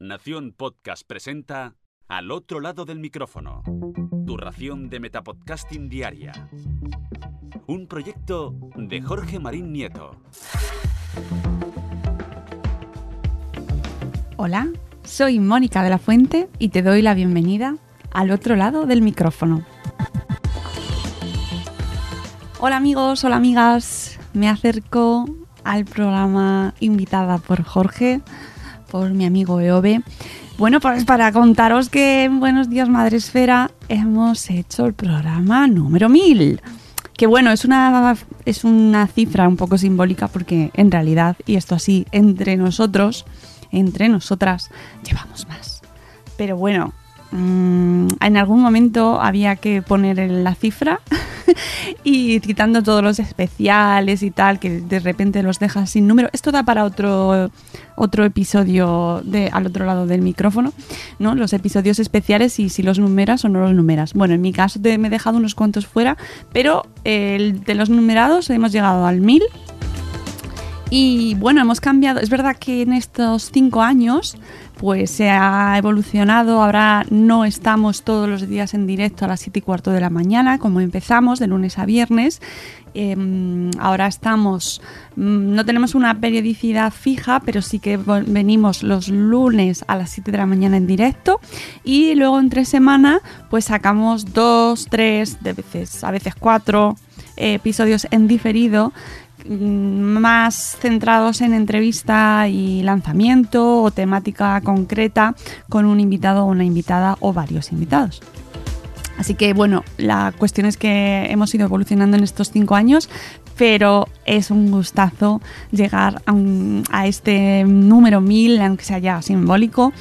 Nación Podcast presenta Al otro lado del micrófono. Tu ración de Metapodcasting Diaria. Un proyecto de Jorge Marín Nieto. Hola, soy Mónica de la Fuente y te doy la bienvenida al otro lado del micrófono. Hola amigos, hola amigas, me acerco al programa invitada por Jorge, por mi amigo Eove. Bueno, pues para contaros que en Buenos Días Madre Esfera hemos hecho el programa número 1000. Que bueno, es una, es una cifra un poco simbólica porque en realidad, y esto así, entre nosotros, entre nosotras, llevamos más. Pero bueno, mmm, en algún momento había que poner la cifra y quitando todos los especiales y tal, que de repente los dejas sin número. Esto da para otro, otro episodio de, al otro lado del micrófono, ¿no? Los episodios especiales y si los numeras o no los numeras. Bueno, en mi caso me he dejado unos cuantos fuera, pero el de los numerados hemos llegado al 1000. Y bueno, hemos cambiado. Es verdad que en estos cinco años pues se ha evolucionado. Ahora no estamos todos los días en directo a las 7 y cuarto de la mañana, como empezamos, de lunes a viernes. Eh, ahora estamos, no tenemos una periodicidad fija, pero sí que venimos los lunes a las 7 de la mañana en directo y luego entre semana pues sacamos dos, tres, de veces, a veces cuatro eh, episodios en diferido más centrados en entrevista y lanzamiento o temática concreta con un invitado o una invitada o varios invitados. Así que bueno, la cuestión es que hemos ido evolucionando en estos cinco años, pero es un gustazo llegar a, este número mil, aunque sea ya simbólico,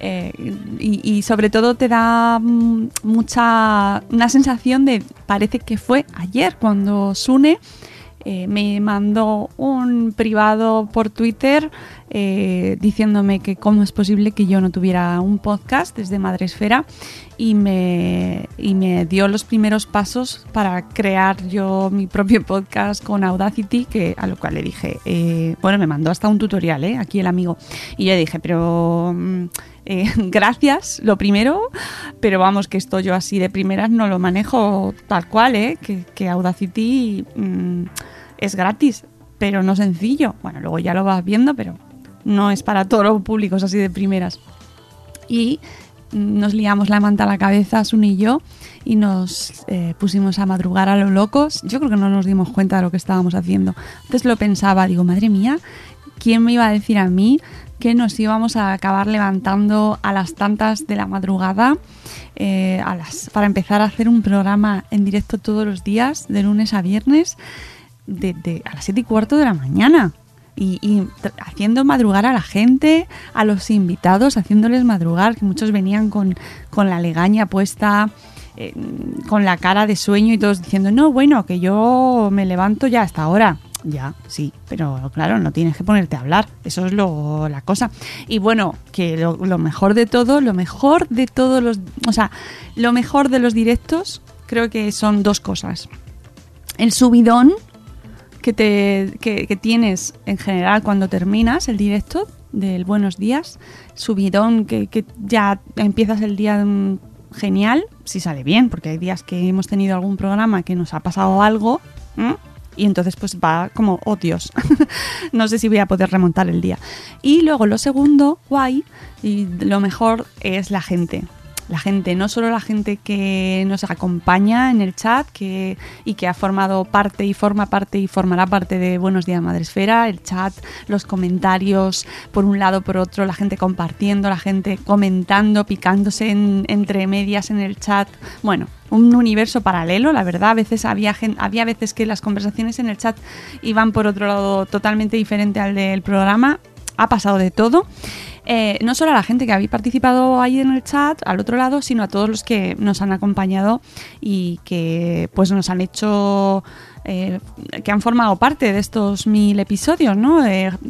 eh, y, y, sobre todo te da mucha una sensación de parece que fue ayer cuando Sune eh, me mandó un privado por Twitter eh, diciéndome que cómo es posible que yo no tuviera un podcast desde Madresfera y me, y me dio los primeros pasos para crear yo mi propio podcast con Audacity, que a lo cual le dije, eh, bueno, me mandó hasta un tutorial, ¿eh? aquí el amigo, y yo dije, pero... Mm, gracias, lo primero, pero vamos, que esto yo así de primeras no lo manejo tal cual, ¿eh? que, que Audacity mmm, es gratis, pero no sencillo. Bueno, luego ya lo vas viendo, pero no es para todos los públicos así de primeras. Y nos liamos la manta a la cabeza, Sun y yo, y nos eh, pusimos a madrugar a lo locos. Yo creo que no nos dimos cuenta de lo que estábamos haciendo. Entonces lo pensaba, digo, madre mía, ¿quién me iba a decir a mí que nos íbamos a acabar levantando a las tantas de la madrugada eh, a las, para empezar a hacer un programa en directo todos los días, de lunes a viernes, de, de, a las 7 y cuarto de la mañana? Y, y, haciendo madrugar a la gente, a los invitados, haciéndoles madrugar, que muchos venían con, con la legaña puesta, eh, con la cara de sueño y todos diciendo, no, bueno, que yo me levanto ya hasta ahora. Ya, sí, pero claro, no tienes que ponerte a hablar, eso es lo, la cosa. Y bueno, que lo, lo mejor de todo, lo mejor de todos los, o sea, lo mejor de los directos creo que son dos cosas. El subidón, que, te, que, tienes en general cuando terminas el directo del buenos días, subidón, que, que ya empiezas el día genial, si sale bien, porque hay días que hemos tenido algún programa que nos ha pasado algo y entonces pues va como, oh Dios, no sé si voy a poder remontar el día. Y luego lo segundo, guay, y lo mejor es la gente la gente, no solo la gente que nos acompaña en el chat que, y que ha formado parte y forma parte y formará parte de Buenos Días Madresfera, el chat, los comentarios, por un lado, por otro, la gente compartiendo, la gente comentando, picándose en, entre medias en el chat. Bueno, un universo paralelo, la verdad. A veces había, había veces que las conversaciones en el chat iban por otro lado totalmente diferente al del programa. Ha pasado de todo eh, no solo a la gente que habéis participado ahí en el chat, al otro lado, sino a todos los que nos han acompañado y que pues nos han hecho... Eh, que han formado parte de estos mil episodios, ¿no?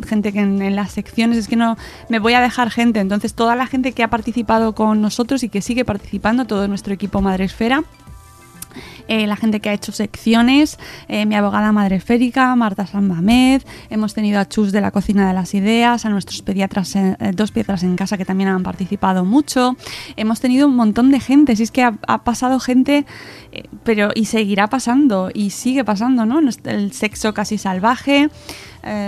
Gente que en, en, las secciones es que no me voy a dejar gente, entonces toda la gente que ha participado con nosotros y que sigue participando, todo nuestro equipo Madresfera, eh, la gente que ha hecho secciones, eh, mi abogada madre esférica, Marta Sanbamed, hemos tenido a Chus de la Cocina de las Ideas, a nuestros pediatras, eh, dos pediatras en casa que también han participado mucho, hemos tenido un montón de gente, si es que ha, pasado gente, pero y seguirá pasando, y sigue pasando, ¿no? El sexo casi salvaje,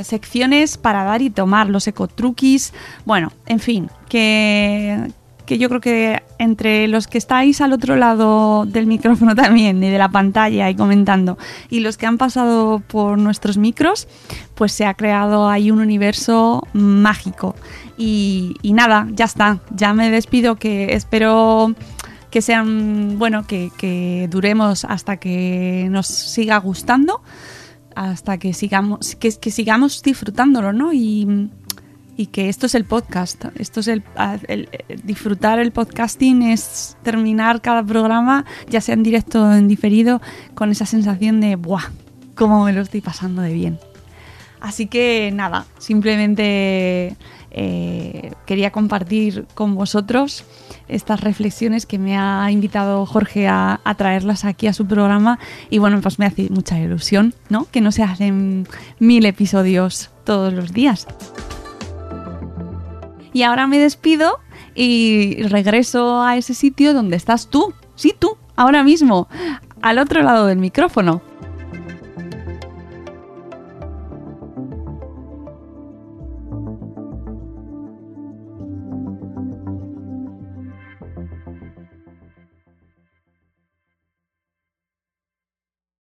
secciones para dar y tomar, los ecotruquis, bueno, en fin, que que yo creo que entre los que estáis al otro lado del micrófono también y de la pantalla y comentando y los que han pasado por nuestros micros, pues se ha creado ahí un universo mágico. Y, nada, ya está, ya me despido que espero que sean, bueno, que, duremos hasta que nos siga gustando, hasta que sigamos, que, que sigamos disfrutándolo, ¿no? Y, y que esto es el podcast. Esto es el, disfrutar el podcasting es terminar cada programa, ya sea en directo o en diferido, con esa sensación de ¡buah! cómo me lo estoy pasando de bien. Así que nada, simplemente eh, quería compartir con vosotros estas reflexiones que me ha invitado Jorge a, traerlas aquí a su programa y bueno, pues me hace mucha ilusión, ¿no? Que no se hacen mil episodios todos los días. Y ahora me despido y regreso a ese sitio donde estás tú. Sí, tú, ahora mismo, al otro lado del micrófono.